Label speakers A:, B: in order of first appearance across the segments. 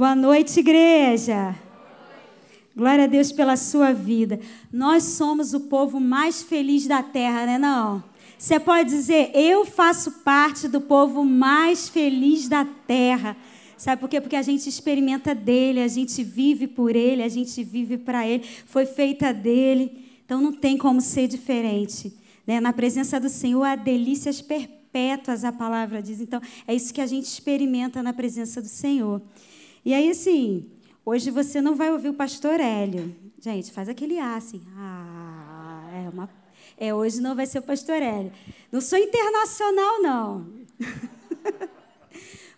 A: Boa noite, igreja. Glória a Deus pela sua vida. Nós somos o povo mais feliz da terra, né não? Você pode dizer, eu faço parte do povo mais feliz da terra. Sabe por quê? Porque a gente experimenta dele, a gente vive por ele, a gente vive para ele, foi feita dele. Então não tem como ser diferente. Né? Na presença do Senhor há delícias perpétuas, a palavra diz. Então é isso que a gente experimenta na presença do Senhor. E aí, assim, hoje você não vai ouvir o pastor Hélio. Gente, faz aquele A assim. Ah, é uma. É, hoje não vai ser o pastor Hélio. Não sou internacional, não.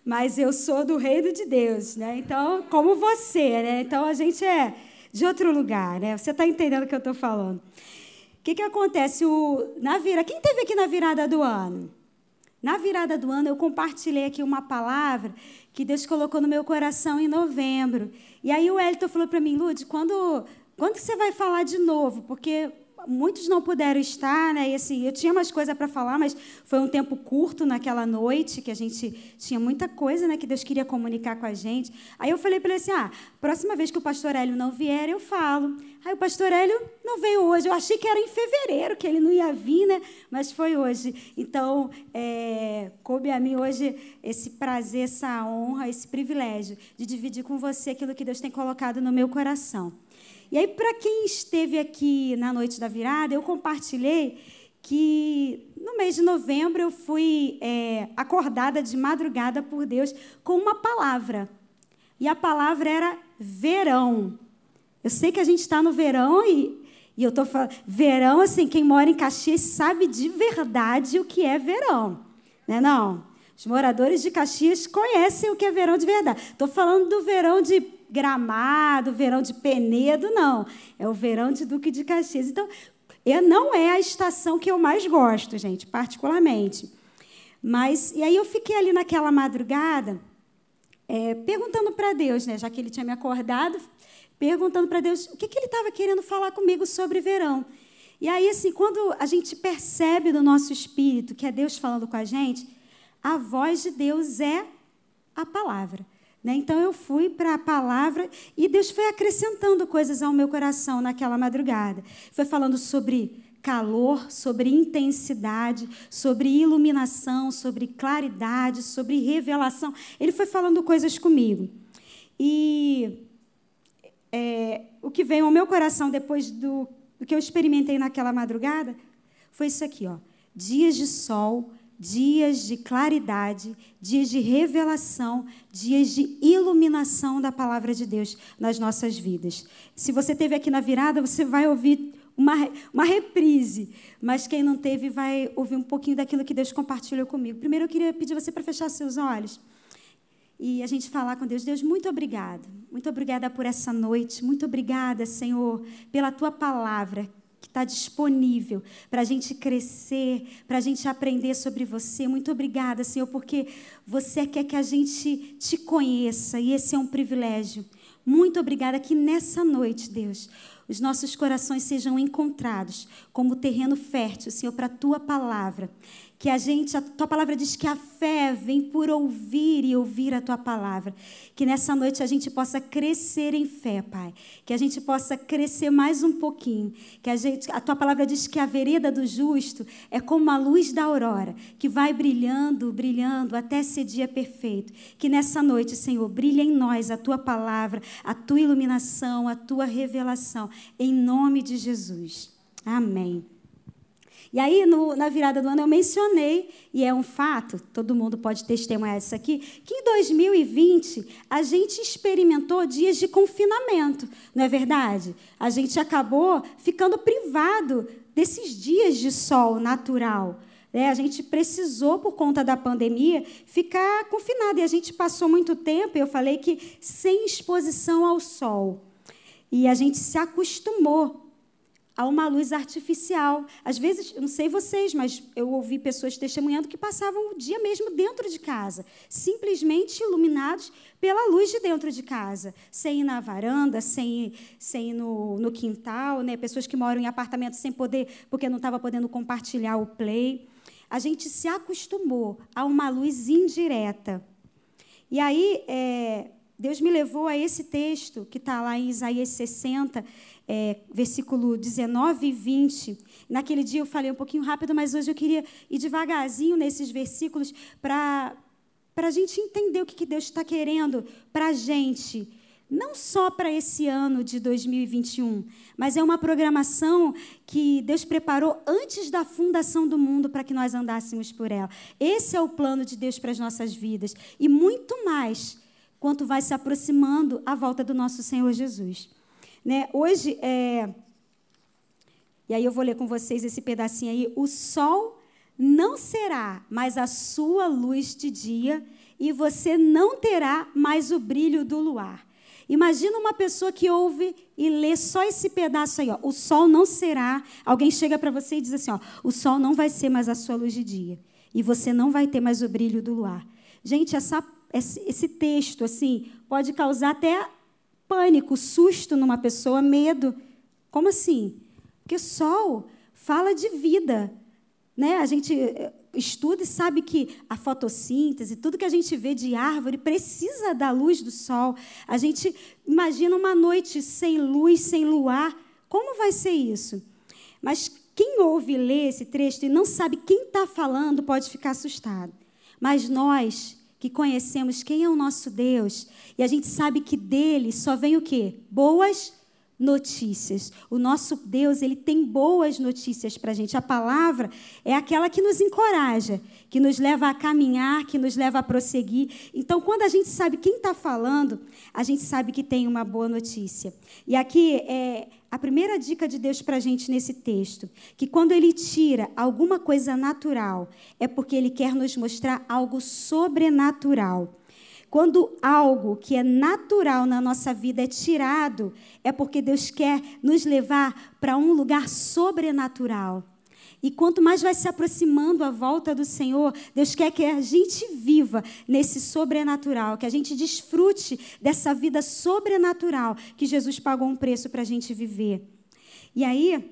A: mas eu sou do reino de Deus, né? Então, como você, né? Então a gente é de outro lugar, né? Você está entendendo o que eu estou falando? O que, que acontece? O, na vira, quem teve aqui na virada do ano? Na virada do ano, eu compartilhei aqui uma palavra que Deus colocou no meu coração em novembro. E aí o Elton falou para mim, Lud, quando, quando você vai falar de novo? Porque muitos não puderam estar, né? E assim, eu tinha mais coisa para falar, mas foi um tempo curto naquela noite que a gente tinha muita coisa, né, que Deus queria comunicar com a gente. Aí eu falei para ele assim: "Ah, próxima vez que o pastor Hélio não vier, eu falo". Aí o pastor Hélio não veio hoje. Eu achei que era em fevereiro que ele não ia vir, né? Mas foi hoje. Então, é, coube a mim hoje esse prazer, essa honra, esse privilégio de dividir com você aquilo que Deus tem colocado no meu coração. E aí, para quem esteve aqui na noite da virada, eu compartilhei que no mês de novembro eu fui é, acordada de madrugada por Deus com uma palavra. E a palavra era verão. Eu sei que a gente está no verão e, e eu estou falando. Verão, assim, quem mora em Caxias sabe de verdade o que é verão. Né, não? Os moradores de Caxias conhecem o que é verão de verdade. Estou falando do verão de Gramado, verão de Penedo, não. É o verão de Duque de Caxias. Então, não é a estação que eu mais gosto, gente, particularmente. Mas, e aí eu fiquei ali naquela madrugada, é, perguntando para Deus, né, já que ele tinha me acordado, perguntando para Deus o que, que ele estava querendo falar comigo sobre verão. E aí, assim, quando a gente percebe no nosso espírito que é Deus falando com a gente, a voz de Deus é a palavra. Né? Então eu fui para a palavra e Deus foi acrescentando coisas ao meu coração naquela madrugada. Foi falando sobre calor, sobre intensidade, sobre iluminação, sobre claridade, sobre revelação. Ele foi falando coisas comigo. E é, o que veio ao meu coração depois do, do que eu experimentei naquela madrugada foi isso aqui, ó. Dias de sol dias de claridade, dias de revelação, dias de iluminação da palavra de Deus nas nossas vidas. Se você teve aqui na virada, você vai ouvir uma, uma reprise, mas quem não teve vai ouvir um pouquinho daquilo que Deus compartilhou comigo. Primeiro, eu queria pedir você para fechar seus olhos e a gente falar com Deus. Deus, muito obrigada. Muito obrigada por essa noite. Muito obrigada, Senhor, pela tua palavra que está disponível para a gente crescer, para a gente aprender sobre você. Muito obrigada, Senhor, porque você quer que a gente te conheça e esse é um privilégio. Muito obrigada que nessa noite, Deus, os nossos corações sejam encontrados como terreno fértil, Senhor, para a tua palavra que a gente, a tua palavra diz que a fé vem por ouvir e ouvir a tua palavra. Que nessa noite a gente possa crescer em fé, Pai. Que a gente possa crescer mais um pouquinho. Que a gente, a tua palavra diz que a vereda do justo é como a luz da aurora, que vai brilhando, brilhando até ser dia perfeito. Que nessa noite, Senhor, brilhe em nós a tua palavra, a tua iluminação, a tua revelação, em nome de Jesus. Amém. E aí, no, na virada do ano, eu mencionei, e é um fato, todo mundo pode testemunhar isso aqui, que em 2020 a gente experimentou dias de confinamento, não é verdade? A gente acabou ficando privado desses dias de sol natural. É, a gente precisou, por conta da pandemia, ficar confinado. E a gente passou muito tempo, eu falei que sem exposição ao sol. E a gente se acostumou a uma luz artificial. Às vezes, eu não sei vocês, mas eu ouvi pessoas testemunhando que passavam o dia mesmo dentro de casa, simplesmente iluminados pela luz de dentro de casa, sem ir na varanda, sem ir, sem ir no, no quintal, né? pessoas que moram em apartamentos sem poder, porque não estava podendo compartilhar o play. A gente se acostumou a uma luz indireta. E aí, é, Deus me levou a esse texto que está lá em Isaías 60, é, versículo 19 e 20. Naquele dia eu falei um pouquinho rápido, mas hoje eu queria ir devagarzinho nesses versículos para a gente entender o que, que Deus está querendo para a gente. Não só para esse ano de 2021, mas é uma programação que Deus preparou antes da fundação do mundo para que nós andássemos por ela. Esse é o plano de Deus para as nossas vidas. E muito mais quanto vai se aproximando a volta do nosso Senhor Jesus. Né? Hoje, é... e aí eu vou ler com vocês esse pedacinho aí. O sol não será mais a sua luz de dia e você não terá mais o brilho do luar. Imagina uma pessoa que ouve e lê só esse pedaço aí, ó. O sol não será. Alguém chega para você e diz assim, ó, o sol não vai ser mais a sua luz de dia e você não vai ter mais o brilho do luar. Gente, essa, esse texto assim pode causar até pânico, susto numa pessoa, medo. Como assim? Porque sol fala de vida. Né? A gente eh, estuda e sabe que a fotossíntese, tudo que a gente vê de árvore, precisa da luz do sol. A gente imagina uma noite sem luz, sem luar. Como vai ser isso? Mas quem ouve ler esse trecho e não sabe quem está falando pode ficar assustado. Mas nós que conhecemos quem é o nosso Deus e a gente sabe que dele só vem o quê? Boas notícias. O nosso Deus, ele tem boas notícias para a gente. A palavra é aquela que nos encoraja, que nos leva a caminhar, que nos leva a prosseguir. Então, quando a gente sabe quem está falando, a gente sabe que tem uma boa notícia. E aqui é a primeira dica de Deus para a gente nesse texto, que quando Ele tira alguma coisa natural, é porque Ele quer nos mostrar algo sobrenatural. Quando algo que é natural na nossa vida é tirado, é porque Deus quer nos levar para um lugar sobrenatural. E quanto mais vai se aproximando a volta do Senhor, Deus quer que a gente viva nesse sobrenatural, que a gente desfrute dessa vida sobrenatural que Jesus pagou um preço para a gente viver. E aí,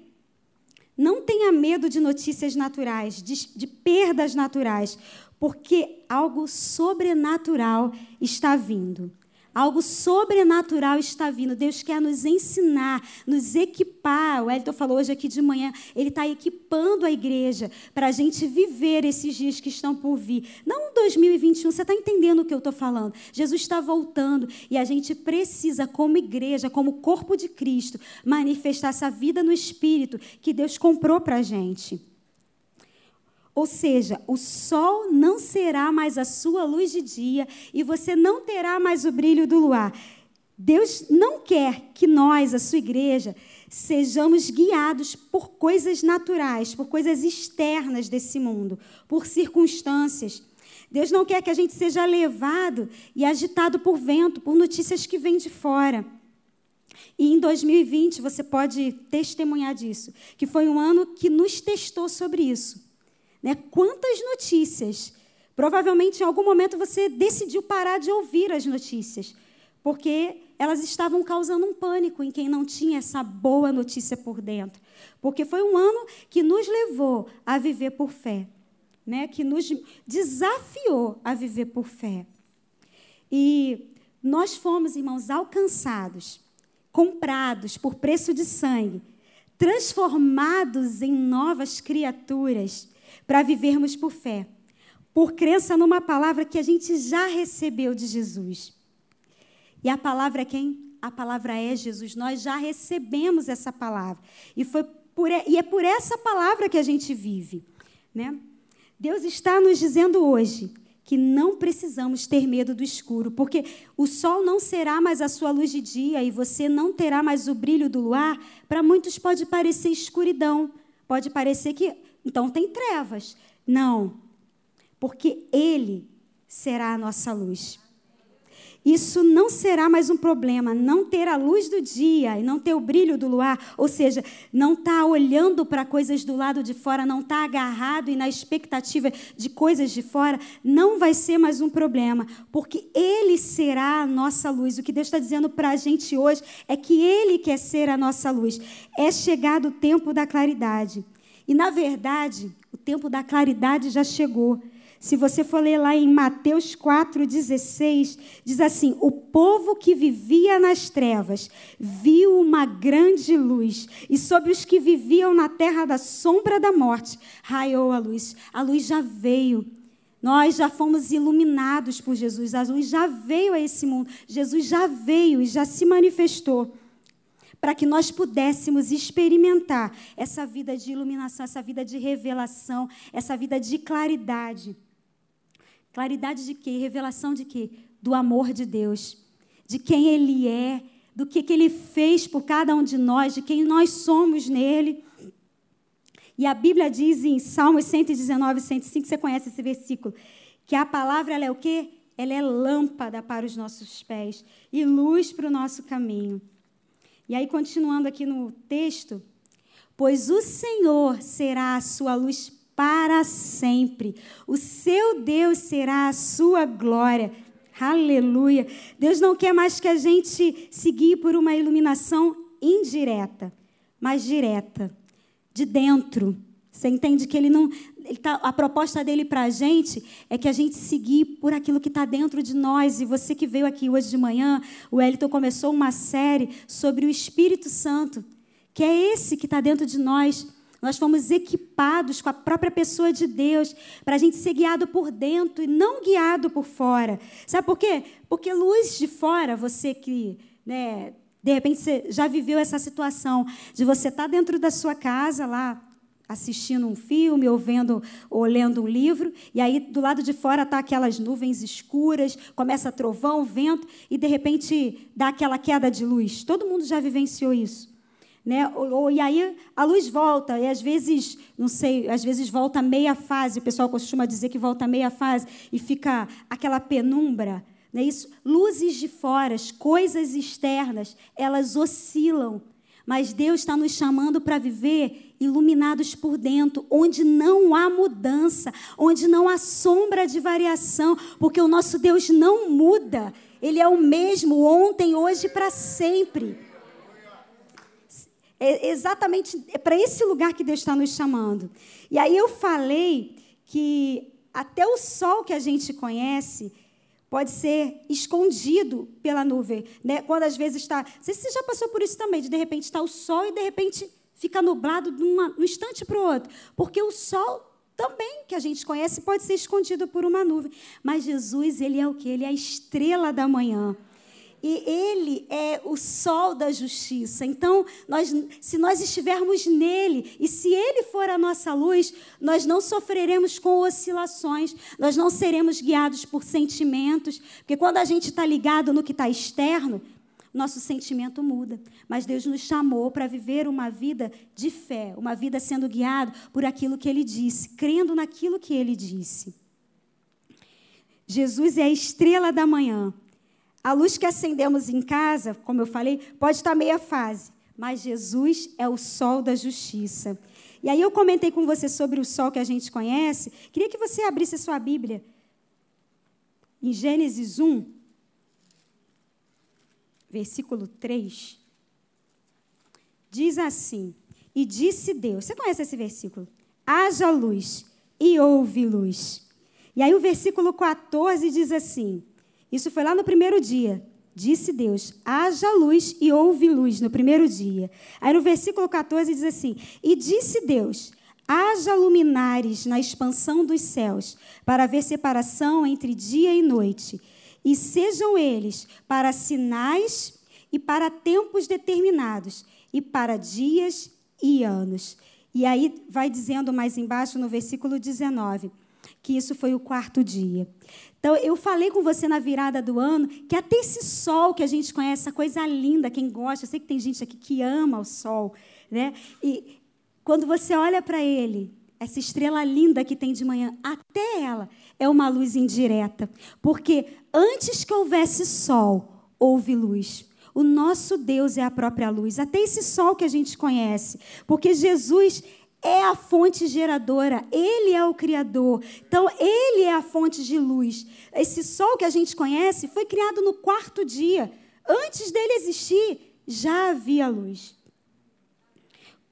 A: não tenha medo de notícias naturais, de, de perdas naturais, porque algo sobrenatural está vindo. Algo sobrenatural está vindo. Deus quer nos ensinar, nos equipar. O Elton falou hoje aqui de manhã, ele está equipando a igreja para a gente viver esses dias que estão por vir. Não 2021, você está entendendo o que eu estou falando. Jesus está voltando e a gente precisa, como igreja, como corpo de Cristo, manifestar essa vida no Espírito que Deus comprou para a gente. Ou seja, o sol não será mais a sua luz de dia e você não terá mais o brilho do luar. Deus não quer que nós, a sua igreja, sejamos guiados por coisas naturais, por coisas externas desse mundo, por circunstâncias. Deus não quer que a gente seja levado e agitado por vento, por notícias que vêm de fora. E em 2020, você pode testemunhar disso, que foi um ano que nos testou sobre isso. Né? Quantas notícias? Provavelmente em algum momento você decidiu parar de ouvir as notícias, porque elas estavam causando um pânico em quem não tinha essa boa notícia por dentro. Porque foi um ano que nos levou a viver por fé, né? que nos desafiou a viver por fé. E nós fomos, irmãos, alcançados, comprados por preço de sangue, transformados em novas criaturas para vivermos por fé, por crença numa palavra que a gente já recebeu de Jesus. E a palavra é quem? A palavra é Jesus. Nós já recebemos essa palavra. E, foi por, e é por essa palavra que a gente vive. Né? Deus está nos dizendo hoje que não precisamos ter medo do escuro, porque o sol não será mais a sua luz de dia e você não terá mais o brilho do luar. Para muitos pode parecer escuridão, pode parecer que então tem trevas. Não, porque Ele será a nossa luz. Isso não será mais um problema, não ter a luz do dia e não ter o brilho do luar, ou seja, não estar tá olhando para coisas do lado de fora, não estar tá agarrado e na expectativa de coisas de fora, não vai ser mais um problema, porque Ele será a nossa luz. O que Deus está dizendo para a gente hoje é que Ele quer ser a nossa luz. É chegado o tempo da claridade. E, na verdade, o tempo da claridade já chegou. Se você for ler lá em Mateus 4,16, diz assim: O povo que vivia nas trevas viu uma grande luz, e sobre os que viviam na terra da sombra da morte raiou a luz. A luz já veio. Nós já fomos iluminados por Jesus, a luz já veio a esse mundo. Jesus já veio e já se manifestou para que nós pudéssemos experimentar essa vida de iluminação, essa vida de revelação, essa vida de claridade. Claridade de quê? Revelação de quê? Do amor de Deus, de quem Ele é, do que, que Ele fez por cada um de nós, de quem nós somos nele. E a Bíblia diz em Salmos 119, 105, você conhece esse versículo, que a palavra ela é o quê? Ela é lâmpada para os nossos pés e luz para o nosso caminho. E aí, continuando aqui no texto, pois o Senhor será a sua luz para sempre. O seu Deus será a sua glória. Aleluia. Deus não quer mais que a gente seguir por uma iluminação indireta, mas direta, de dentro. Você entende que ele não. Ele tá, a proposta dele para a gente é que a gente seguir por aquilo que está dentro de nós. E você que veio aqui hoje de manhã, o Elton começou uma série sobre o Espírito Santo, que é esse que está dentro de nós. Nós fomos equipados com a própria pessoa de Deus para a gente ser guiado por dentro e não guiado por fora. Sabe por quê? Porque luz de fora, você que, né, de repente você já viveu essa situação de você estar tá dentro da sua casa lá assistindo um filme ou vendo ou lendo um livro, e aí do lado de fora tá aquelas nuvens escuras, começa trovão, vento e de repente dá aquela queda de luz. Todo mundo já vivenciou isso. Né? Ou, e aí a luz volta, e às vezes, não sei, às vezes volta meia fase, o pessoal costuma dizer que volta meia fase, e fica aquela penumbra. Né? Isso, luzes de fora, coisas externas, elas oscilam. Mas Deus está nos chamando para viver iluminados por dentro, onde não há mudança, onde não há sombra de variação, porque o nosso Deus não muda. Ele é o mesmo ontem, hoje e para sempre. É exatamente é para esse lugar que Deus está nos chamando. E aí eu falei que até o sol que a gente conhece pode ser escondido pela nuvem. Né? Quando às vezes está. Não sei se você já passou por isso também, de de repente está o sol e de repente fica nublado de uma, um instante para o outro. Porque o sol também, que a gente conhece, pode ser escondido por uma nuvem. Mas Jesus, ele é o que? Ele é a estrela da manhã e ele é o sol da justiça. Então, nós, se nós estivermos nele e se ele for a nossa luz, nós não sofreremos com oscilações, nós não seremos guiados por sentimentos, porque quando a gente está ligado no que está externo, nosso sentimento muda. Mas Deus nos chamou para viver uma vida de fé, uma vida sendo guiado por aquilo que ele disse, crendo naquilo que ele disse. Jesus é a estrela da manhã. A luz que acendemos em casa, como eu falei, pode estar meia fase, mas Jesus é o sol da justiça. E aí eu comentei com você sobre o sol que a gente conhece. Queria que você abrisse a sua Bíblia em Gênesis 1, versículo 3. Diz assim: E disse Deus, você conhece esse versículo? Haja luz, e houve luz. E aí o versículo 14 diz assim: isso foi lá no primeiro dia. Disse Deus: haja luz e houve luz no primeiro dia. Aí no versículo 14 diz assim: E disse Deus: haja luminares na expansão dos céus, para haver separação entre dia e noite, e sejam eles para sinais e para tempos determinados, e para dias e anos. E aí vai dizendo mais embaixo no versículo 19 que isso foi o quarto dia. Então, eu falei com você na virada do ano que até esse sol que a gente conhece, essa coisa linda, quem gosta, eu sei que tem gente aqui que ama o sol, né? E quando você olha para ele, essa estrela linda que tem de manhã, até ela é uma luz indireta, porque antes que houvesse sol, houve luz. O nosso Deus é a própria luz, até esse sol que a gente conhece, porque Jesus é a fonte geradora, ele é o criador. Então, ele é a fonte de luz. Esse sol que a gente conhece foi criado no quarto dia. Antes dele existir, já havia luz.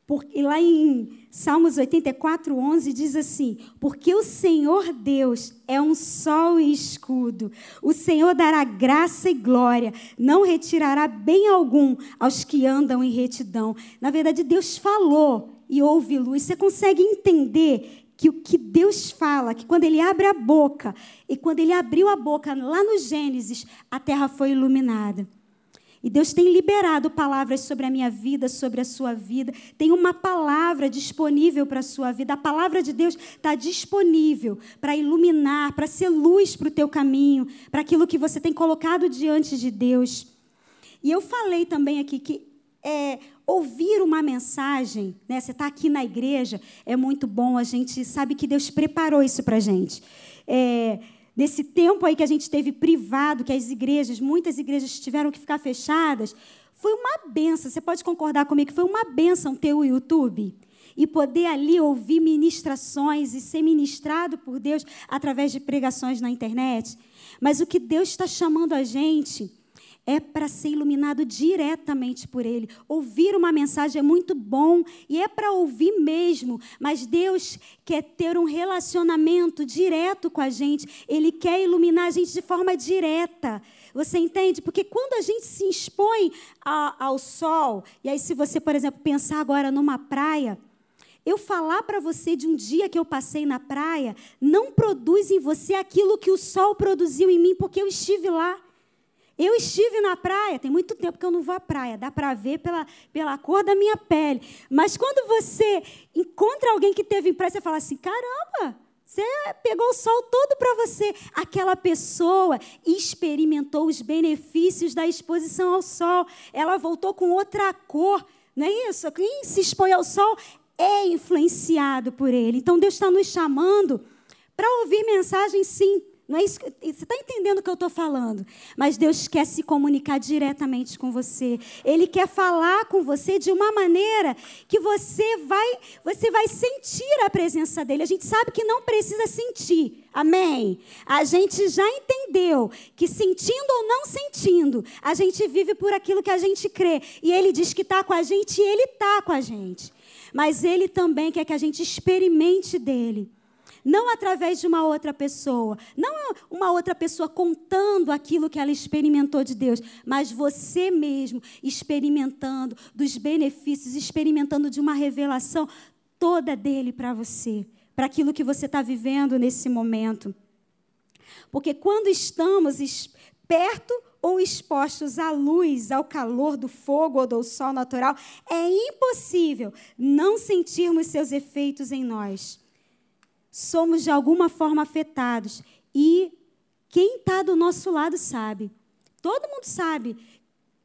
A: Porque lá em Salmos 84, 11 diz assim: Porque o Senhor Deus é um sol e escudo. O Senhor dará graça e glória, não retirará bem algum aos que andam em retidão. Na verdade, Deus falou e houve luz. Você consegue entender que o que Deus fala, que quando ele abre a boca, e quando ele abriu a boca lá no Gênesis, a terra foi iluminada. E Deus tem liberado palavras sobre a minha vida, sobre a sua vida. Tem uma palavra disponível para a sua vida. A palavra de Deus está disponível para iluminar, para ser luz para o teu caminho, para aquilo que você tem colocado diante de Deus. E eu falei também aqui que é, ouvir uma mensagem, né? Você está aqui na igreja, é muito bom. A gente sabe que Deus preparou isso para a gente. É, nesse tempo aí que a gente teve privado, que as igrejas, muitas igrejas tiveram que ficar fechadas, foi uma benção. Você pode concordar comigo que foi uma benção ter o YouTube e poder ali ouvir ministrações e ser ministrado por Deus através de pregações na internet. Mas o que Deus está chamando a gente é para ser iluminado diretamente por Ele. Ouvir uma mensagem é muito bom e é para ouvir mesmo, mas Deus quer ter um relacionamento direto com a gente. Ele quer iluminar a gente de forma direta. Você entende? Porque quando a gente se expõe a, ao sol, e aí, se você, por exemplo, pensar agora numa praia. Eu falar para você de um dia que eu passei na praia não produz em você aquilo que o sol produziu em mim, porque eu estive lá. Eu estive na praia, tem muito tempo que eu não vou à praia, dá para ver pela, pela cor da minha pele. Mas quando você encontra alguém que teve em praia, você fala assim: caramba, você pegou o sol todo para você. Aquela pessoa experimentou os benefícios da exposição ao sol. Ela voltou com outra cor. Não é isso? Quem se expõe ao sol é influenciado por ele. Então Deus está nos chamando para ouvir mensagem, sim, não é isso, você está entendendo o que eu estou falando? Mas Deus quer se comunicar diretamente com você. Ele quer falar com você de uma maneira que você vai, você vai sentir a presença dele. A gente sabe que não precisa sentir. Amém? A gente já entendeu que sentindo ou não sentindo, a gente vive por aquilo que a gente crê. E ele diz que está com a gente e ele está com a gente. Mas ele também quer que a gente experimente dele não através de uma outra pessoa, não uma outra pessoa contando aquilo que ela experimentou de Deus, mas você mesmo experimentando dos benefícios, experimentando de uma revelação toda dele para você, para aquilo que você está vivendo nesse momento. Porque quando estamos perto ou expostos à luz, ao calor do fogo ou do sol natural, é impossível não sentirmos seus efeitos em nós somos de alguma forma afetados. E quem está do nosso lado sabe. Todo mundo sabe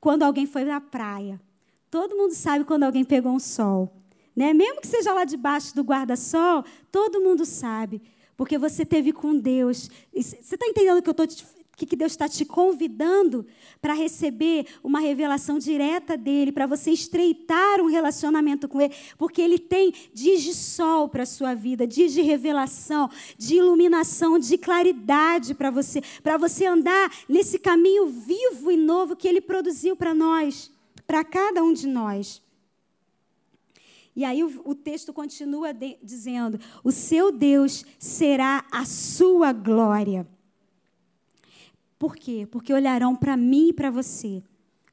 A: quando alguém foi na praia. Todo mundo sabe quando alguém pegou um sol. Né? Mesmo que seja lá debaixo do guarda-sol, todo mundo sabe. Porque você teve com Deus. Você está entendendo o que eu estou te que, que Deus está te convidando para receber uma revelação direta dele, para você estreitar um relacionamento com ele, porque ele tem dias de sol para a sua vida, dias de revelação, de iluminação, de claridade para você, para você andar nesse caminho vivo e novo que ele produziu para nós, para cada um de nós. E aí o, o texto continua de, dizendo: o seu Deus será a sua glória. Por quê? Porque olharão para mim e para você.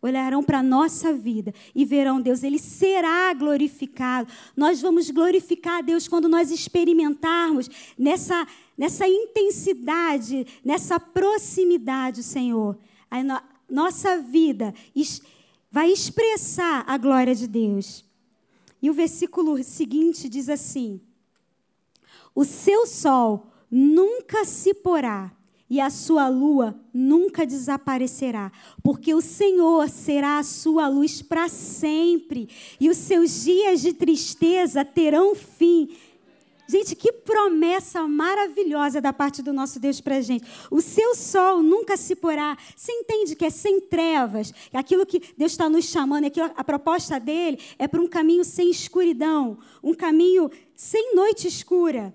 A: Olharão para a nossa vida e verão Deus, Ele será glorificado. Nós vamos glorificar a Deus quando nós experimentarmos nessa, nessa intensidade, nessa proximidade, Senhor. A no, nossa vida vai expressar a glória de Deus. E o versículo seguinte diz assim: O seu sol nunca se porá e a sua lua nunca desaparecerá, porque o Senhor será a sua luz para sempre, e os seus dias de tristeza terão fim. Gente, que promessa maravilhosa da parte do nosso Deus para a gente. O seu sol nunca se porá. Você entende que é sem trevas. Aquilo que Deus está nos chamando, aquilo, a proposta dele é para um caminho sem escuridão, um caminho sem noite escura.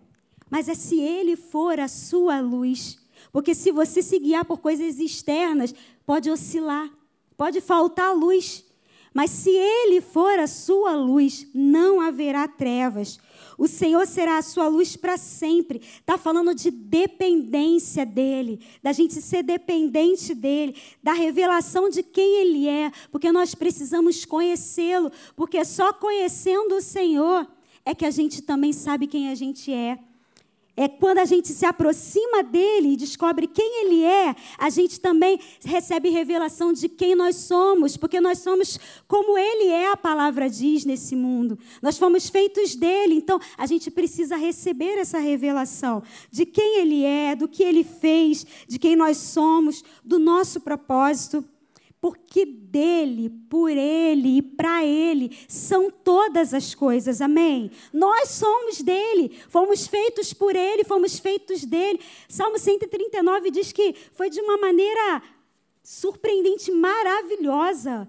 A: Mas é se ele for a sua luz. Porque se você se guiar por coisas externas, pode oscilar, pode faltar luz. Mas se ele for a sua luz, não haverá trevas. O Senhor será a sua luz para sempre. Está falando de dependência dele, da gente ser dependente dele, da revelação de quem ele é, porque nós precisamos conhecê-lo, porque só conhecendo o Senhor é que a gente também sabe quem a gente é. É quando a gente se aproxima dele e descobre quem ele é, a gente também recebe revelação de quem nós somos, porque nós somos como ele é, a palavra diz nesse mundo. Nós fomos feitos dele, então a gente precisa receber essa revelação de quem ele é, do que ele fez, de quem nós somos, do nosso propósito porque dele, por ele e para ele são todas as coisas. Amém? Nós somos dele, fomos feitos por ele, fomos feitos dele. Salmo 139 diz que foi de uma maneira surpreendente, maravilhosa.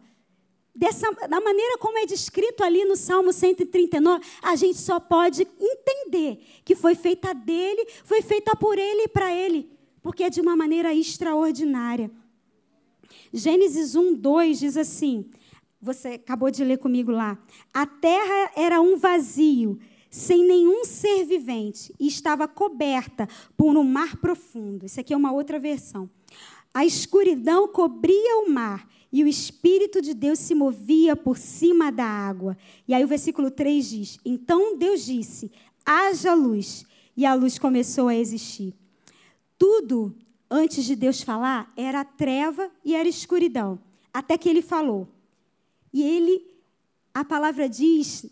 A: Dessa, da maneira como é descrito ali no Salmo 139, a gente só pode entender que foi feita dele, foi feita por ele e para ele, porque é de uma maneira extraordinária. Gênesis 1, 2 diz assim: você acabou de ler comigo lá. A terra era um vazio, sem nenhum ser vivente, e estava coberta por um mar profundo. Isso aqui é uma outra versão. A escuridão cobria o mar, e o Espírito de Deus se movia por cima da água. E aí o versículo 3 diz: Então Deus disse: haja luz, e a luz começou a existir. Tudo antes de Deus falar, era treva e era escuridão. Até que ele falou. E ele, a palavra diz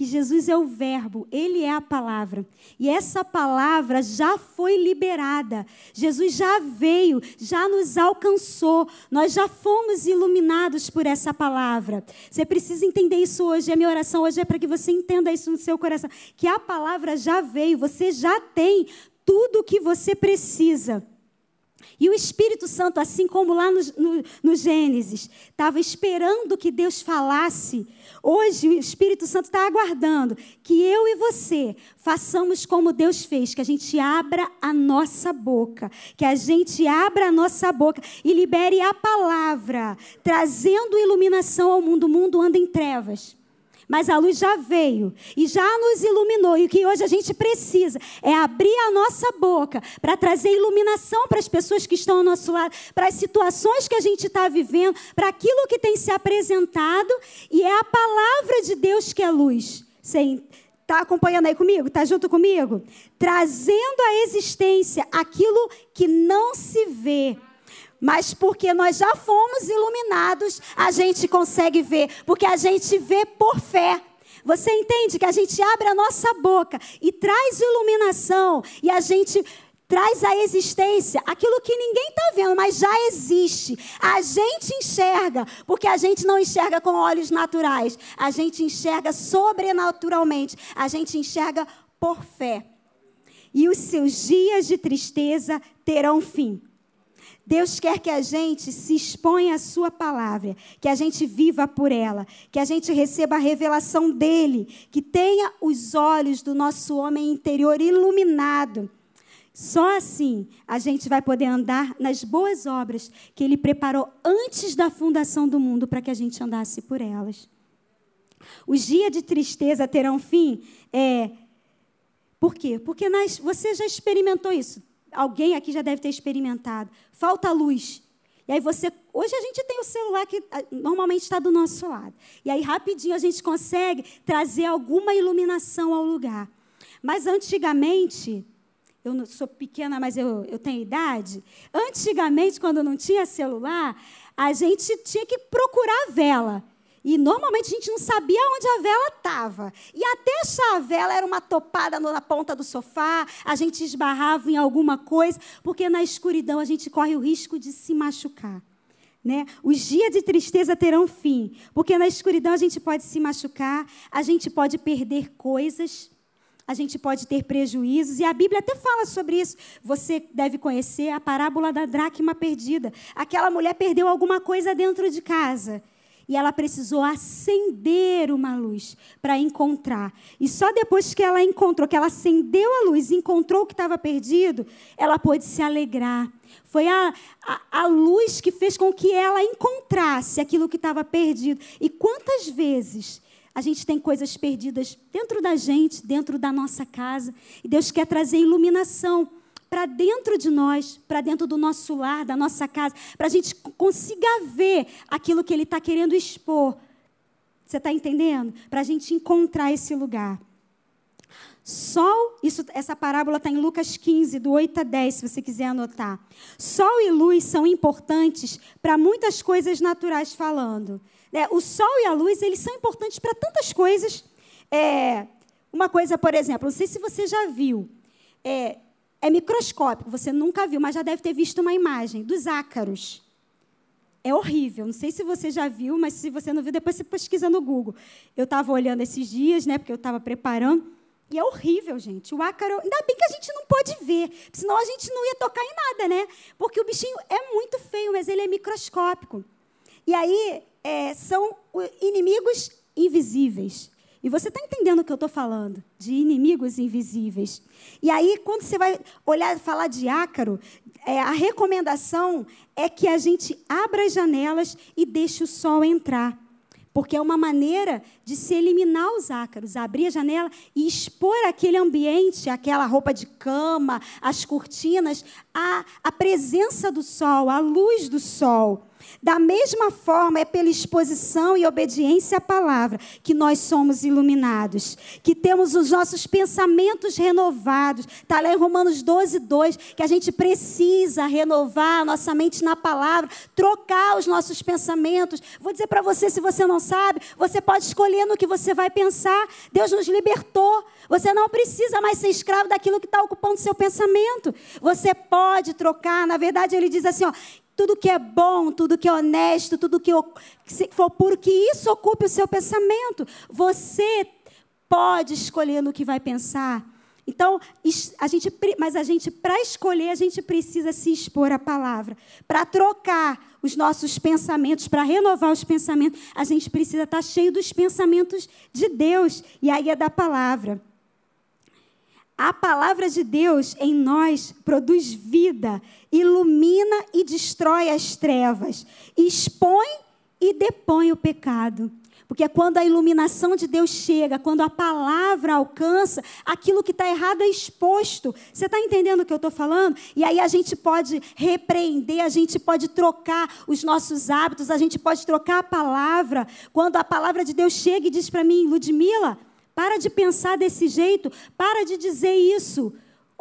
A: que Jesus é o Verbo, ele é a palavra. E essa palavra já foi liberada. Jesus já veio, já nos alcançou. Nós já fomos iluminados por essa palavra. Você precisa entender isso hoje. A minha oração hoje é para que você entenda isso no seu coração. Que a palavra já veio, você já tem tudo o que você precisa. E o Espírito Santo, assim como lá no, no, no Gênesis, estava esperando que Deus falasse. Hoje o Espírito Santo está aguardando que eu e você façamos como Deus fez, que a gente abra a nossa boca, que a gente abra a nossa boca e libere a palavra, trazendo iluminação ao mundo. O mundo anda em trevas mas a luz já veio e já nos iluminou. E o que hoje a gente precisa é abrir a nossa boca para trazer iluminação para as pessoas que estão ao nosso lado, para as situações que a gente está vivendo, para aquilo que tem se apresentado. E é a palavra de Deus que é luz. Você Está acompanhando aí comigo? Está junto comigo? Trazendo à existência aquilo que não se vê, mas porque nós já fomos iluminados, a gente consegue ver, porque a gente vê por fé. Você entende que a gente abre a nossa boca e traz iluminação e a gente traz à existência aquilo que ninguém está vendo, mas já existe. A gente enxerga, porque a gente não enxerga com olhos naturais, a gente enxerga sobrenaturalmente, a gente enxerga por fé. E os seus dias de tristeza terão fim. Deus quer que a gente se exponha à Sua palavra, que a gente viva por ela, que a gente receba a revelação dEle, que tenha os olhos do nosso homem interior iluminado. Só assim a gente vai poder andar nas boas obras que Ele preparou antes da fundação do mundo para que a gente andasse por elas. Os dias de tristeza terão fim. É, por quê? Porque nós, você já experimentou isso alguém aqui já deve ter experimentado. Falta luz. E aí você. Hoje a gente tem o celular que ah, normalmente está do nosso lado. E aí rapidinho a gente consegue trazer alguma iluminação ao lugar. Mas antigamente, eu sou pequena, mas eu, eu tenho idade. Antigamente, quando não tinha celular, a gente tinha que procurar vela. E normalmente a gente não sabia onde a vela estava. E até achar a vela era uma topada na ponta do sofá, a gente esbarrava em alguma coisa, porque na escuridão a gente corre o risco de se machucar. Né? Os dias de tristeza terão fim, porque na escuridão a gente pode se machucar, a gente pode perder coisas, a gente pode ter prejuízos, e a Bíblia até fala sobre isso. Você deve conhecer a parábola da dracma perdida. Aquela mulher perdeu alguma coisa dentro de casa. E ela precisou acender uma luz para encontrar. E só depois que ela encontrou, que ela acendeu a luz encontrou o que estava perdido, ela pôde se alegrar. Foi a, a, a, luz que fez com que ela encontrasse aquilo que estava perdido. E quantas vezes a gente tem coisas perdidas dentro da gente, dentro da nossa casa, e Deus quer trazer iluminação para dentro de nós, para dentro do nosso lar, da nossa casa, para a gente consiga ver aquilo que Ele está querendo expor. Você está entendendo? Para a gente encontrar esse lugar. Sol, isso, essa parábola está em Lucas 15, do 8 a 10, se você quiser anotar. Sol e luz são importantes para muitas coisas naturais falando. Né? O sol e a luz, eles são importantes para tantas coisas. É, uma coisa, por exemplo, não sei se você já viu, é, é microscópico, você nunca viu, mas já deve ter visto uma imagem dos ácaros. É horrível. Não sei se você já viu, mas se você não viu, depois você pesquisa no Google. Eu estava olhando esses dias, né, porque eu estava preparando, e é horrível, gente. O ácaro, ainda bem que a gente não pode ver, senão a gente não ia tocar em nada, né? Porque o bichinho é muito feio, mas ele é microscópico. E aí é, são inimigos invisíveis. E você está entendendo o que eu estou falando? De inimigos invisíveis. E aí, quando você vai olhar falar de ácaro, é, a recomendação é que a gente abra as janelas e deixe o sol entrar. Porque é uma maneira de se eliminar os ácaros, abrir a janela e expor aquele ambiente, aquela roupa de cama, as cortinas, a, a presença do sol, a luz do sol. Da mesma forma, é pela exposição e obediência à palavra que nós somos iluminados, que temos os nossos pensamentos renovados. Está lá em Romanos 12, 2, que a gente precisa renovar a nossa mente na palavra, trocar os nossos pensamentos. Vou dizer para você, se você não sabe, você pode escolher no que você vai pensar. Deus nos libertou. Você não precisa mais ser escravo daquilo que está ocupando seu pensamento. Você pode trocar. Na verdade, ele diz assim: ó, tudo que é bom, tudo que é honesto, tudo que for puro, que isso ocupe o seu pensamento. Você pode escolher no que vai pensar. Então, a gente, mas a gente, para escolher, a gente precisa se expor à palavra. Para trocar os nossos pensamentos, para renovar os pensamentos, a gente precisa estar cheio dos pensamentos de Deus. E aí é da palavra. A palavra de Deus em nós produz vida, ilumina e destrói as trevas, expõe e depõe o pecado. Porque é quando a iluminação de Deus chega, quando a palavra alcança, aquilo que está errado é exposto. Você está entendendo o que eu estou falando? E aí a gente pode repreender, a gente pode trocar os nossos hábitos, a gente pode trocar a palavra. Quando a palavra de Deus chega e diz para mim, Ludmila, para de pensar desse jeito, para de dizer isso.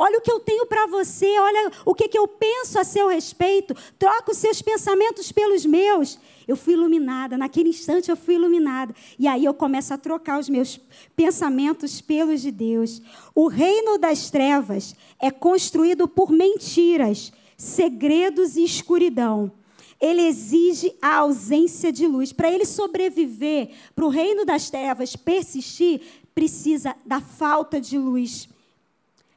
A: Olha o que eu tenho para você, olha o que, que eu penso a seu respeito. Troca os seus pensamentos pelos meus. Eu fui iluminada, naquele instante eu fui iluminada. E aí eu começo a trocar os meus pensamentos pelos de Deus. O reino das trevas é construído por mentiras, segredos e escuridão ele exige a ausência de luz. Para ele sobreviver, para o reino das trevas persistir, precisa da falta de luz.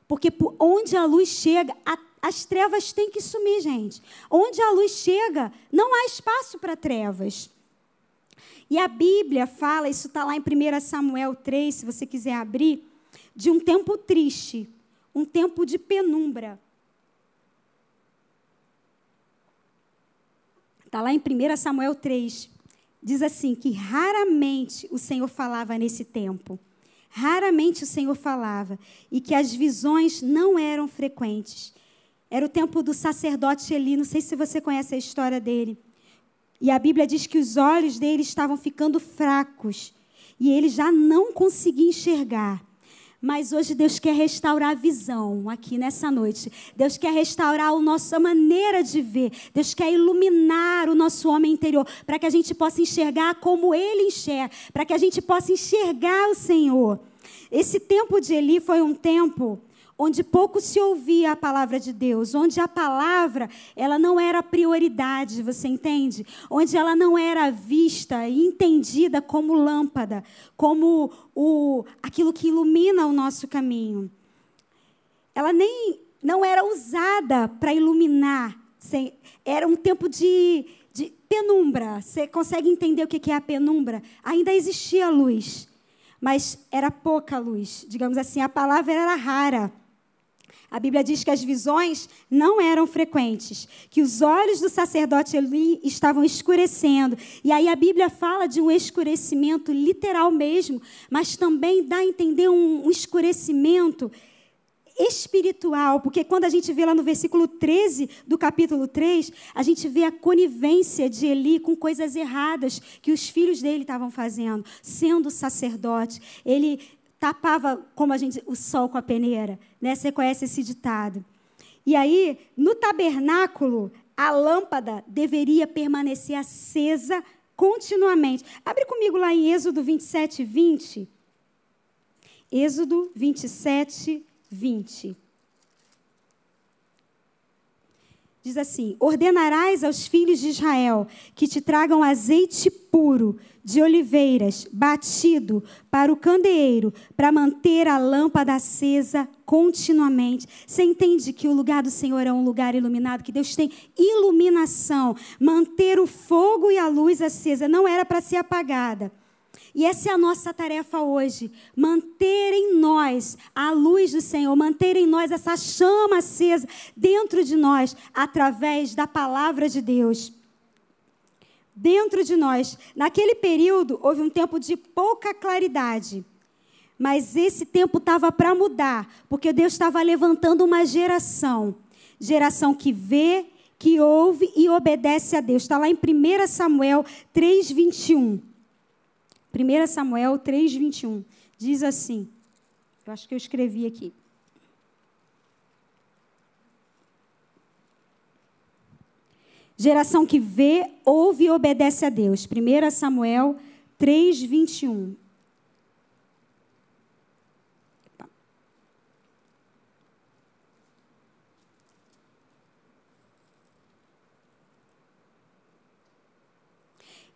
A: Porque por onde a luz chega, a, as trevas têm que sumir, gente. Onde a luz chega, não há espaço para trevas. E a Bíblia fala, isso está lá em 1 Samuel 3, se você quiser abrir, de um tempo triste, um tempo de penumbra. Está lá em 1 Samuel 3. Diz assim: que raramente o Senhor falava nesse tempo. Raramente o Senhor falava e que as visões não eram frequentes. Era o tempo do sacerdote Eli, não sei se você conhece a história dele. E a Bíblia diz que os olhos dele estavam ficando fracos e ele já não conseguia enxergar. Mas hoje Deus quer restaurar a visão aqui nessa noite. Deus quer restaurar a nossa maneira de ver. Deus quer iluminar o nosso homem interior para que a gente possa enxergar como ele enxerga, para que a gente possa enxergar o Senhor. Esse tempo de Eli foi um tempo onde pouco se ouvia a palavra de Deus, onde a palavra ela não era prioridade, você entende? Onde ela não era vista e entendida como lâmpada, como o aquilo que ilumina o nosso caminho. Ela nem não era usada para iluminar, era um tempo de, de penumbra. Você consegue entender o que é a penumbra? Ainda existia luz, mas era pouca luz. Digamos assim, a palavra era rara. A Bíblia diz que as visões não eram frequentes, que os olhos do sacerdote Eli estavam escurecendo. E aí a Bíblia fala de um escurecimento literal mesmo, mas também dá a entender um, um escurecimento espiritual, porque quando a gente vê lá no versículo 13 do capítulo 3, a gente vê a conivência de Eli com coisas erradas que os filhos dele estavam fazendo, sendo sacerdote. Ele tapava, como a gente, o sol com a peneira. Né? Você conhece esse ditado. E aí, no tabernáculo, a lâmpada deveria permanecer acesa continuamente. Abre comigo lá em Êxodo 27, 20. Êxodo 27, 20. Diz assim: Ordenarás aos filhos de Israel que te tragam azeite puro de oliveiras, batido para o candeeiro, para manter a lâmpada acesa continuamente. Você entende que o lugar do Senhor é um lugar iluminado, que Deus tem iluminação. Manter o fogo e a luz acesa não era para ser apagada. E essa é a nossa tarefa hoje: manter em nós a luz do Senhor, manter em nós essa chama acesa dentro de nós, através da palavra de Deus. Dentro de nós. Naquele período, houve um tempo de pouca claridade. Mas esse tempo estava para mudar, porque Deus estava levantando uma geração geração que vê, que ouve e obedece a Deus. Está lá em 1 Samuel 3, 21. 1 Samuel 3, 21. Diz assim. Eu acho que eu escrevi aqui. Geração que vê, ouve e obedece a Deus. 1 Samuel 3, 21.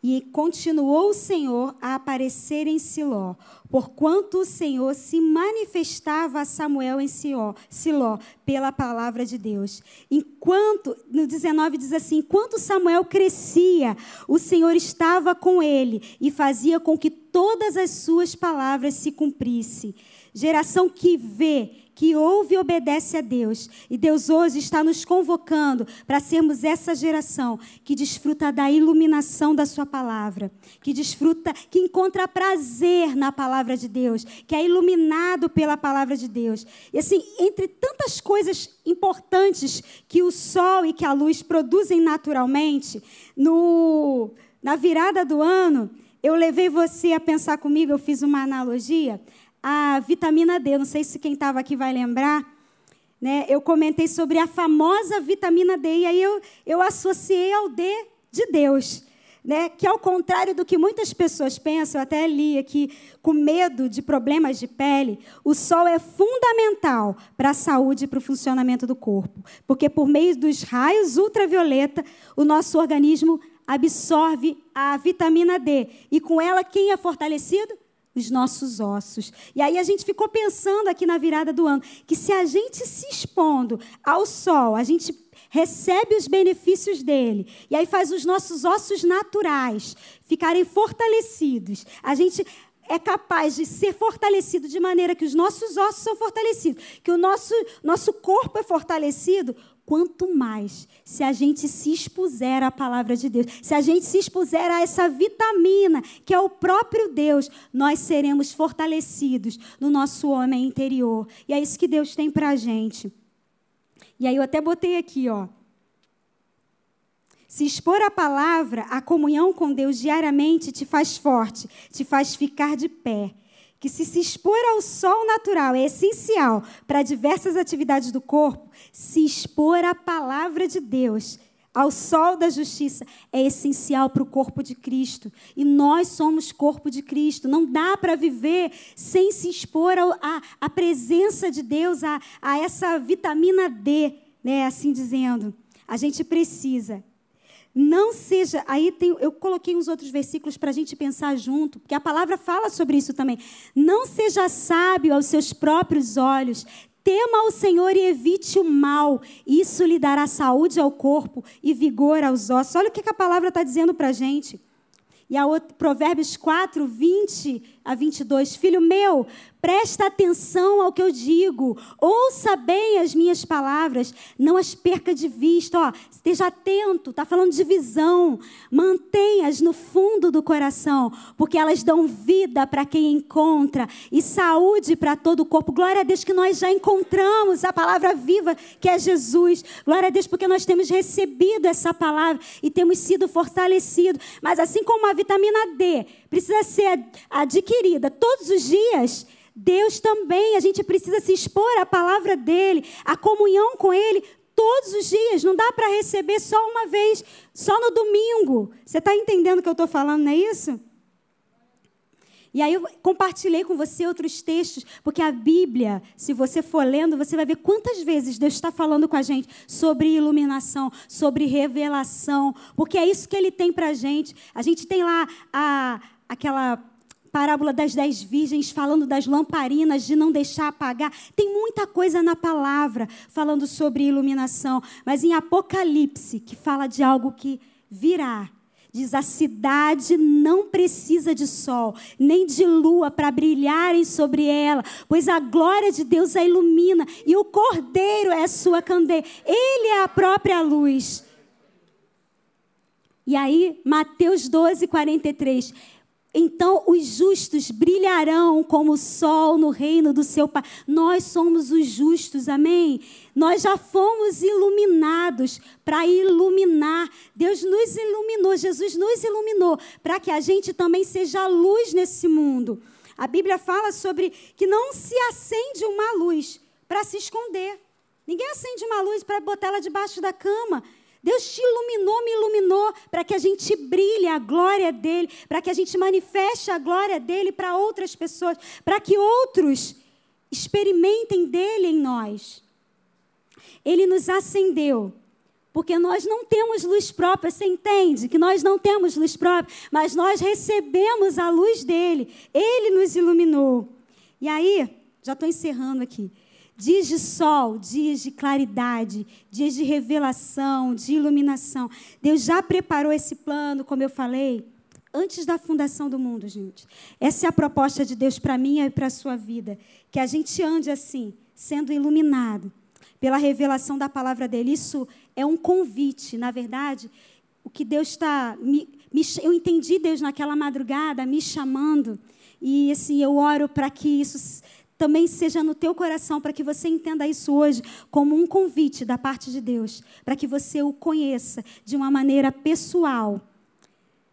A: E continuou o Senhor a aparecer em Siló, porquanto o Senhor se manifestava a Samuel em Siló, pela palavra de Deus. Enquanto, no 19 diz assim: enquanto Samuel crescia, o Senhor estava com ele e fazia com que todas as suas palavras se cumprissem. Geração que vê, que ouve e obedece a Deus. E Deus hoje está nos convocando para sermos essa geração que desfruta da iluminação da Sua palavra, que desfruta, que encontra prazer na palavra de Deus, que é iluminado pela palavra de Deus. E assim, entre tantas coisas importantes que o sol e que a luz produzem naturalmente, no, na virada do ano, eu levei você a pensar comigo, eu fiz uma analogia a vitamina D. Não sei se quem estava aqui vai lembrar. Né? Eu comentei sobre a famosa vitamina D, e aí eu, eu associei ao D de Deus. Né? Que ao contrário do que muitas pessoas pensam, eu até li aqui, com medo de problemas de pele, o sol é fundamental para a saúde e para o funcionamento do corpo. Porque por meio dos raios ultravioleta, o nosso organismo absorve a vitamina D. E com ela, quem é fortalecido? Os nossos ossos. E aí a gente ficou pensando aqui na virada do ano que se a gente se expondo ao sol, a gente recebe os benefícios dele, e aí faz os nossos ossos naturais ficarem fortalecidos. A gente é capaz de ser fortalecido de maneira que os nossos ossos são fortalecidos, que o nosso, nosso corpo é fortalecido, quanto mais se a gente se expuser à palavra de Deus, se a gente se expuser a essa vitamina que é o próprio Deus, nós seremos fortalecidos no nosso homem interior. E é isso que Deus tem para a gente. E aí eu até botei aqui, ó. Se expor à palavra, a comunhão com Deus diariamente te faz forte, te faz ficar de pé que se se expor ao sol natural é essencial para diversas atividades do corpo, se expor à palavra de Deus, ao sol da justiça, é essencial para o corpo de Cristo. E nós somos corpo de Cristo. Não dá para viver sem se expor à presença de Deus, a, a essa vitamina D, né, assim dizendo. A gente precisa não seja. Aí tem, eu coloquei uns outros versículos para a gente pensar junto, porque a palavra fala sobre isso também. Não seja sábio aos seus próprios olhos. Tema ao Senhor e evite o mal. Isso lhe dará saúde ao corpo e vigor aos ossos. Olha o que a palavra está dizendo para a gente. E a outra, Provérbios 4, 20 a 22. Filho meu, presta atenção ao que eu digo. Ouça bem as minhas palavras. Não as perca de vista. Ó, esteja atento. Está falando de visão. Mantenha-as no fundo do coração. Porque elas dão vida para quem encontra. E saúde para todo o corpo. Glória a Deus que nós já encontramos a palavra viva que é Jesus. Glória a Deus porque nós temos recebido essa palavra. E temos sido fortalecidos. Mas assim como a vitamina D precisa ser adquirida todos os dias, Deus também, a gente precisa se expor à palavra dele, à comunhão com ele todos os dias. Não dá para receber só uma vez, só no domingo. Você está entendendo o que eu estou falando, não é isso? E aí eu compartilhei com você outros textos, porque a Bíblia, se você for lendo, você vai ver quantas vezes Deus está falando com a gente sobre iluminação, sobre revelação, porque é isso que Ele tem para a gente. A gente tem lá a, aquela parábola das dez virgens, falando das lamparinas, de não deixar apagar. Tem muita coisa na palavra falando sobre iluminação, mas em Apocalipse, que fala de algo que virá, Diz: a cidade não precisa de sol, nem de lua para brilharem sobre ela, pois a glória de Deus a ilumina e o cordeiro é a sua candeia. Ele é a própria luz. E aí, Mateus 12, 43. Então os justos brilharão como o sol no reino do seu Pai. Nós somos os justos, amém? Nós já fomos iluminados para iluminar. Deus nos iluminou, Jesus nos iluminou para que a gente também seja luz nesse mundo. A Bíblia fala sobre que não se acende uma luz para se esconder. Ninguém acende uma luz para botar ela debaixo da cama. Deus te iluminou, me iluminou para que a gente brilhe a glória dele, para que a gente manifeste a glória dele para outras pessoas, para que outros experimentem dele em nós. Ele nos acendeu, porque nós não temos luz própria, você entende? Que nós não temos luz própria, mas nós recebemos a luz dele, ele nos iluminou. E aí, já estou encerrando aqui. Dias de sol, dias de claridade, dias de revelação, de iluminação. Deus já preparou esse plano, como eu falei, antes da fundação do mundo, gente. Essa é a proposta de Deus para mim e para a sua vida. Que a gente ande assim, sendo iluminado pela revelação da palavra dele. Isso é um convite, na verdade. O que Deus está. eu entendi Deus naquela madrugada me chamando. E assim, eu oro para que isso também seja no teu coração, para que você entenda isso hoje como um convite da parte de Deus, para que você o conheça de uma maneira pessoal.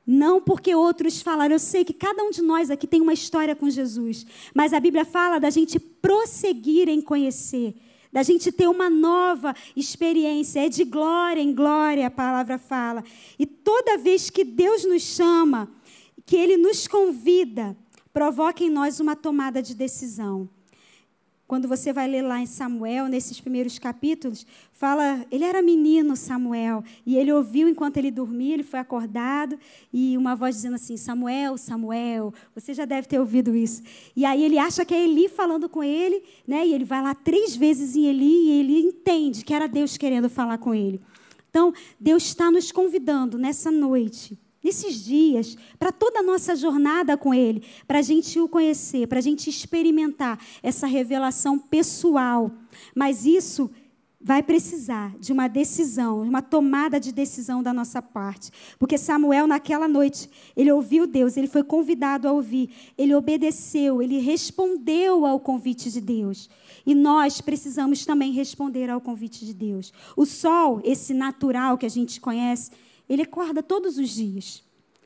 A: Não porque outros falaram, eu sei que cada um de nós aqui tem uma história com Jesus, mas a Bíblia fala da gente prosseguir em conhecer, da gente ter uma nova experiência, é de glória em glória, a palavra fala. E toda vez que Deus nos chama, que Ele nos convida, provoca em nós uma tomada de decisão. Quando você vai ler lá em Samuel, nesses primeiros capítulos, fala, ele era menino, Samuel, e ele ouviu enquanto ele dormia, ele foi acordado, e uma voz dizendo assim: Samuel, Samuel, você já deve ter ouvido isso. E aí ele acha que é Eli falando com ele, né? E ele vai lá três vezes em Eli, e ele entende que era Deus querendo falar com ele. Então, Deus está nos convidando nessa noite nesses dias, para toda a nossa jornada com Ele, para a gente o conhecer, para a gente experimentar essa revelação pessoal. Mas isso vai precisar de uma decisão, uma tomada de decisão da nossa parte. Porque Samuel, naquela noite, ele ouviu Deus, ele foi convidado a ouvir, ele obedeceu, ele respondeu ao convite de Deus. E nós precisamos também responder ao convite de Deus. O sol, esse natural que a gente conhece, ele acorda todos os dias.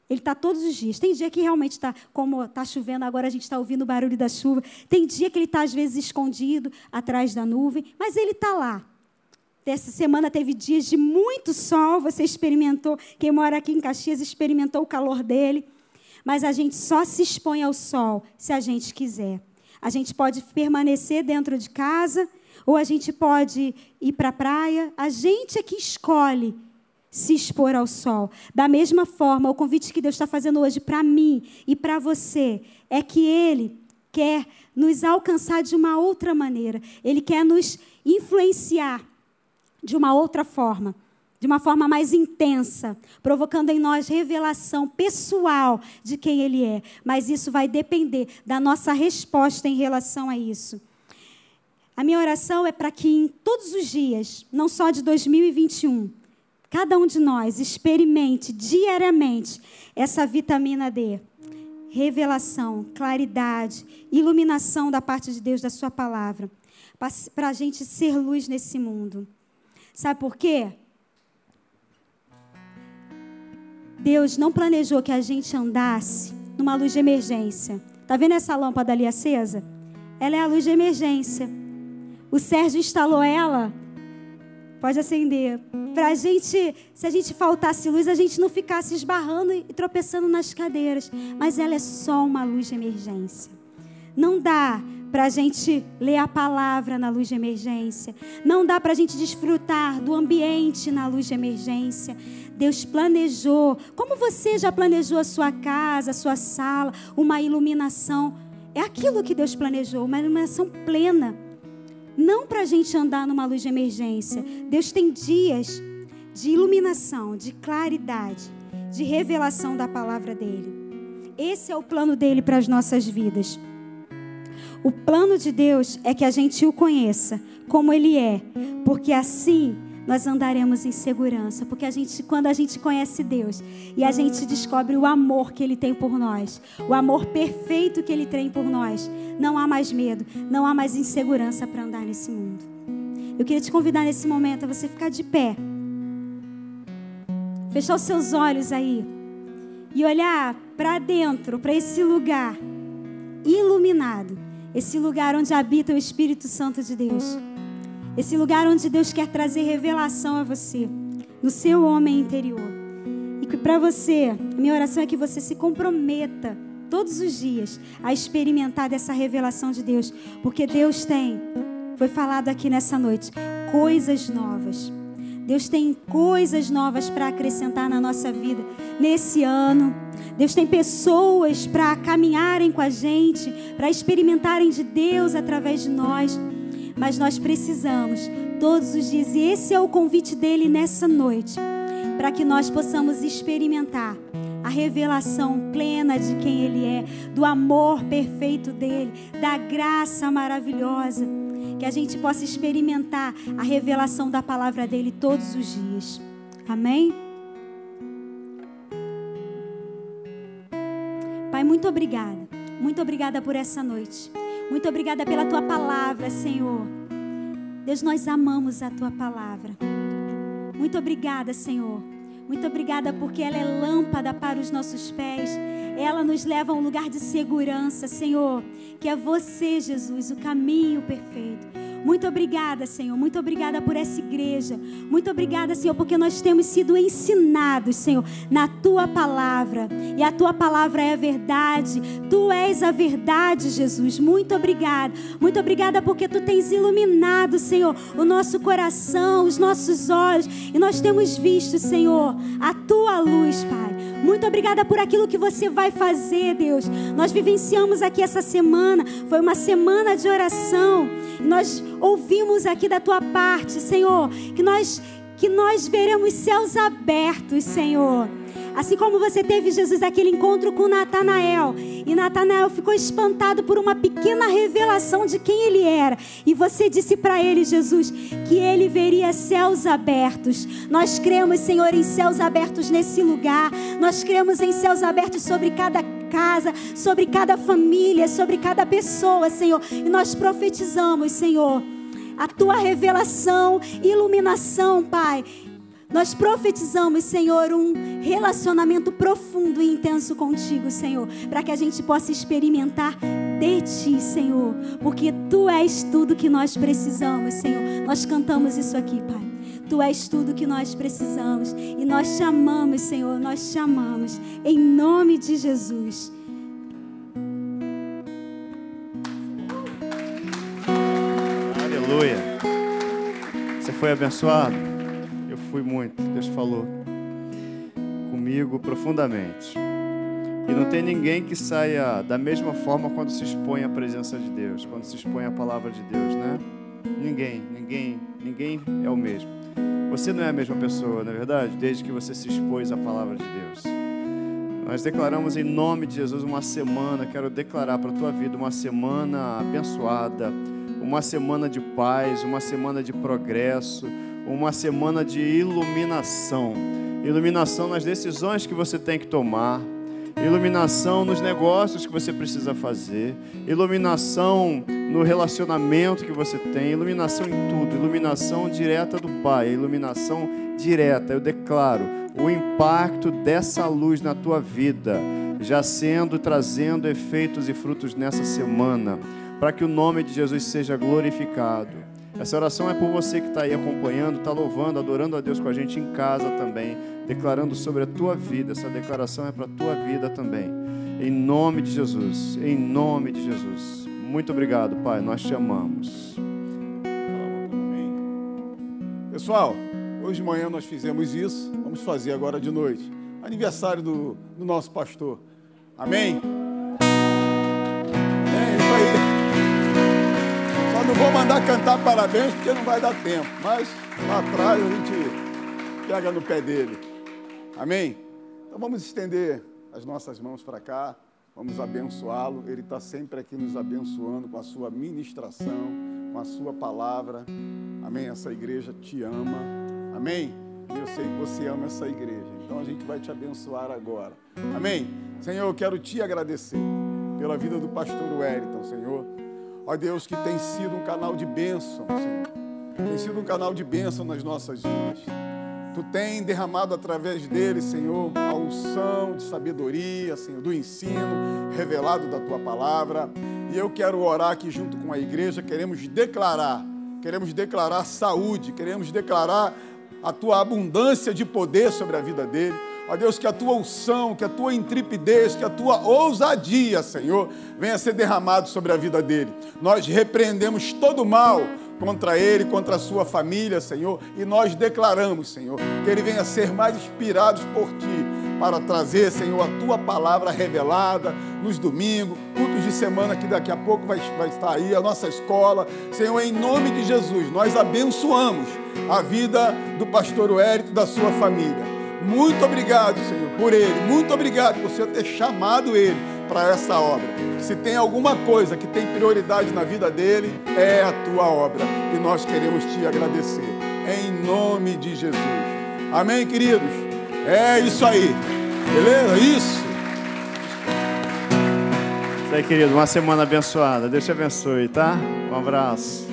A: Ele está todos os dias. Tem dia que realmente está, como está chovendo, agora a gente está ouvindo o barulho da chuva. Tem dia que ele está, às vezes, escondido atrás da nuvem, mas ele está lá. Essa semana teve dias de muito sol, você experimentou, quem mora aqui em Caxias experimentou o calor dele. Mas a gente só se expõe ao sol se a gente quiser. A gente pode permanecer dentro de casa, ou a gente pode ir para a praia. A gente é que escolhe se expor ao sol. Da mesma forma, o convite que Deus está fazendo hoje para mim e para você é que Ele quer nos alcançar de uma outra maneira. Ele quer nos influenciar de uma outra forma, de uma forma mais intensa, provocando em nós revelação pessoal de quem Ele é. Mas isso vai depender da nossa resposta em relação a isso. A minha oração é para que em todos os dias, não só de 2021, cada um de nós experimente diariamente essa vitamina D. Revelação, claridade, iluminação da parte de Deus, da Sua palavra, para a gente ser luz nesse mundo. Sabe por quê? Deus não planejou que a gente andasse numa luz de emergência. Tá vendo essa lâmpada ali acesa? Ela é a luz de emergência. O Sérgio instalou ela. Pode acender. Para a gente, se a gente faltasse luz, a gente não ficasse esbarrando e tropeçando nas cadeiras. Mas ela é só uma luz de emergência. Não dá para a gente ler a palavra na luz de emergência. Não dá para a gente desfrutar do ambiente na luz de emergência. Deus planejou, como você já planejou a sua casa, a sua sala, uma iluminação. É aquilo que Deus planejou, uma iluminação plena. Não para a gente andar numa luz de emergência. Deus tem dias de iluminação, de claridade, de revelação da palavra dele. Esse é o plano dele para as nossas vidas. O plano de Deus é que a gente o conheça como ele é, porque assim nós andaremos em segurança, porque a gente, quando a gente conhece Deus e a gente descobre o amor que Ele tem por nós, o amor perfeito que Ele tem por nós, não há mais medo, não há mais insegurança para andar nesse mundo. Eu queria te convidar nesse momento a você ficar de pé, fechar os seus olhos aí e olhar para dentro, para esse lugar iluminado, esse lugar onde habita o Espírito Santo de Deus. Esse lugar onde Deus quer trazer revelação a você, no seu homem interior. E que para você, a minha oração é que você se comprometa todos os dias a experimentar dessa revelação de Deus, porque Deus tem, foi falado aqui nessa noite, coisas novas. Deus tem coisas novas para acrescentar na nossa vida nesse ano. Deus tem pessoas para caminharem com a gente, para experimentarem de Deus através de nós. Mas nós precisamos todos os dias, e esse é o convite dele nessa noite, para que nós possamos experimentar a revelação plena de quem Ele é, do amor perfeito dele, da graça maravilhosa. Que a gente possa experimentar a revelação da palavra dele todos os dias. Amém? Pai, muito obrigada. Muito obrigada por essa noite. Muito obrigada pela tua palavra, Senhor. Deus, nós amamos a tua palavra. Muito obrigada, Senhor. Muito obrigada porque ela é lâmpada para os nossos pés. Ela nos leva a um lugar de segurança, Senhor, que é você, Jesus, o caminho perfeito. Muito obrigada, Senhor. Muito obrigada por essa igreja. Muito obrigada, Senhor, porque nós temos sido ensinados, Senhor, na tua palavra. E a tua palavra é a verdade. Tu és a verdade, Jesus. Muito obrigada. Muito obrigada porque tu tens iluminado, Senhor, o nosso coração, os nossos olhos. E nós temos visto, Senhor, a tua luz, Pai. Muito obrigada por aquilo que você vai fazer, Deus. Nós vivenciamos aqui essa semana. Foi uma semana de oração. Nós ouvimos aqui da tua parte, Senhor, que nós que nós veremos céus abertos, Senhor. Assim como você teve, Jesus, aquele encontro com Natanael. E Natanael ficou espantado por uma pequena revelação de quem ele era. E você disse para ele, Jesus, que ele veria céus abertos. Nós cremos, Senhor, em céus abertos nesse lugar. Nós cremos em céus abertos sobre cada casa, sobre cada família, sobre cada pessoa, Senhor. E nós profetizamos, Senhor, a tua revelação, iluminação, Pai nós profetizamos, Senhor, um relacionamento profundo e intenso contigo, Senhor, para que a gente possa experimentar de ti, Senhor, porque tu és tudo que nós precisamos, Senhor. Nós cantamos isso aqui, Pai. Tu és tudo que nós precisamos e nós chamamos, Senhor, nós chamamos em nome de Jesus.
B: Aleluia. Você foi abençoado? Fui muito. Deus falou comigo profundamente. E não tem ninguém que saia da mesma forma quando se expõe à presença de Deus, quando se expõe à palavra de Deus, né? Ninguém, ninguém, ninguém é o mesmo. Você não é a mesma pessoa, na é verdade, desde que você se expôs à palavra de Deus. Nós declaramos em nome de Jesus uma semana, quero declarar para a tua vida uma semana abençoada, uma semana de paz, uma semana de progresso, uma semana de iluminação. Iluminação nas decisões que você tem que tomar, iluminação nos negócios que você precisa fazer, iluminação no relacionamento que você tem, iluminação em tudo, iluminação direta do Pai, iluminação direta. Eu declaro o impacto dessa luz na tua vida, já sendo trazendo efeitos e frutos nessa semana, para que o nome de Jesus seja glorificado. Essa oração é por você que está aí acompanhando, está louvando, adorando a Deus com a gente em casa também, declarando sobre a tua vida. Essa declaração é para a tua vida também. Em nome de Jesus, em nome de Jesus. Muito obrigado, Pai, nós te amamos.
C: Pessoal, hoje de manhã nós fizemos isso, vamos fazer agora de noite. Aniversário do, do nosso pastor. Amém? Não vou mandar cantar parabéns porque não vai dar tempo, mas lá atrás a gente pega no pé dele. Amém? Então vamos estender as nossas mãos para cá, vamos abençoá-lo. Ele está sempre aqui nos abençoando com a sua ministração, com a sua palavra. Amém? Essa igreja te ama. Amém? Eu sei que você ama essa igreja. Então a gente vai te abençoar agora. Amém? Senhor, eu quero te agradecer pela vida do pastor Wellington, Senhor ó Deus, que tem sido um canal de bênção, Senhor. Tem sido um canal de bênção nas nossas vidas. Tu tem derramado através dele, Senhor, a unção de sabedoria, Senhor, do ensino revelado da tua palavra. E eu quero orar aqui junto com a igreja, queremos declarar, queremos declarar saúde, queremos declarar a tua abundância de poder sobre a vida dele. Ó Deus, que a tua unção, que a tua intrepidez, que a tua ousadia, Senhor, venha ser derramado sobre a vida dele. Nós repreendemos todo mal contra ele, contra a sua família, Senhor, e nós declaramos, Senhor, que ele venha ser mais inspirado por ti para trazer, Senhor, a tua palavra revelada nos domingos, cultos de semana que daqui a pouco vai, vai estar aí, a nossa escola. Senhor, em nome de Jesus, nós abençoamos a vida do pastor Hérito e da sua família. Muito obrigado, Senhor, por ele. Muito obrigado por Senhor ter chamado ele para essa obra. Se tem alguma coisa que tem prioridade na vida dele, é a tua obra. E nós queremos te agradecer. Em nome de Jesus. Amém, queridos? É isso aí. Beleza? Isso.
B: Isso aí, querido. Uma semana abençoada. Deus te abençoe, tá? Um abraço.